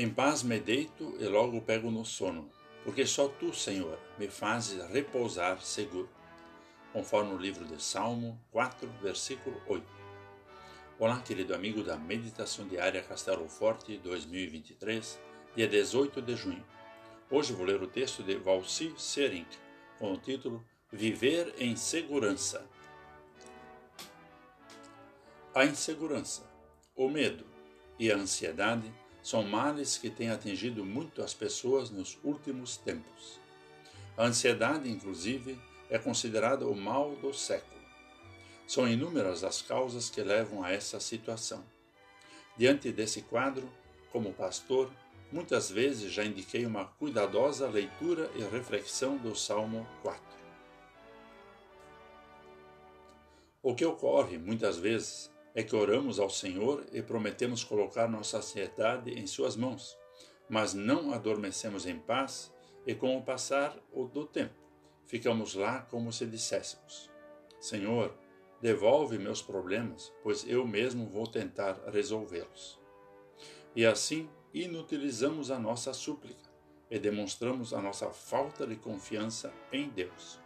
Em paz me deito e logo pego no sono, porque só tu, Senhor, me fazes repousar seguro. Conforme o livro de Salmo 4, versículo 8. Olá, querido amigo da Meditação Diária Castelo Forte 2023, dia 18 de junho. Hoje vou ler o texto de Valci Serink, com o título Viver em Segurança. A insegurança, o medo e a ansiedade são males que têm atingido muito as pessoas nos últimos tempos. A ansiedade, inclusive, é considerada o mal do século. São inúmeras as causas que levam a essa situação. Diante desse quadro, como pastor, muitas vezes já indiquei uma cuidadosa leitura e reflexão do Salmo 4. O que ocorre muitas vezes é que oramos ao Senhor e prometemos colocar nossa ansiedade em Suas mãos, mas não adormecemos em paz e, com o passar do tempo, ficamos lá como se disséssemos: Senhor, devolve meus problemas, pois eu mesmo vou tentar resolvê-los. E assim inutilizamos a nossa súplica e demonstramos a nossa falta de confiança em Deus.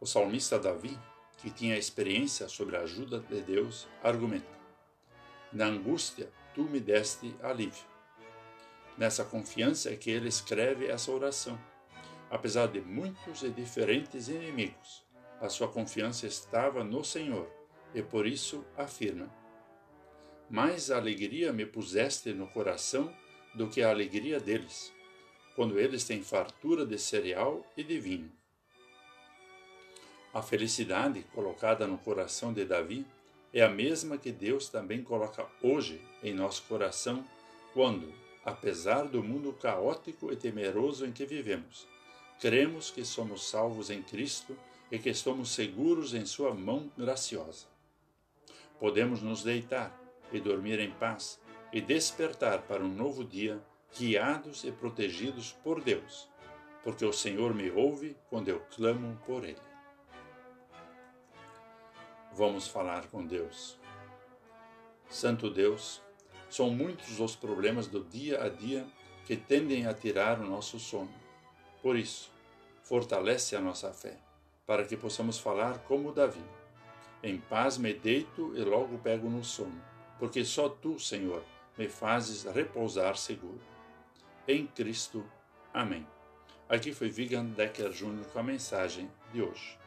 O salmista Davi que tinha experiência sobre a ajuda de Deus, argumenta: Na angústia, tu me deste alívio. Nessa confiança é que ele escreve essa oração. Apesar de muitos e diferentes inimigos, a sua confiança estava no Senhor e por isso afirma: Mais alegria me puseste no coração do que a alegria deles, quando eles têm fartura de cereal e de vinho. A felicidade colocada no coração de Davi é a mesma que Deus também coloca hoje em nosso coração quando, apesar do mundo caótico e temeroso em que vivemos, cremos que somos salvos em Cristo e que estamos seguros em Sua mão graciosa. Podemos nos deitar e dormir em paz e despertar para um novo dia, guiados e protegidos por Deus, porque o Senhor me ouve quando eu clamo por Ele. Vamos falar com Deus. Santo Deus, são muitos os problemas do dia a dia que tendem a tirar o nosso sono. Por isso, fortalece a nossa fé, para que possamos falar como Davi. Em paz me deito e logo pego no sono, porque só tu, Senhor, me fazes repousar seguro. Em Cristo. Amém. Aqui foi Vigan Decker Jr. com a mensagem de hoje.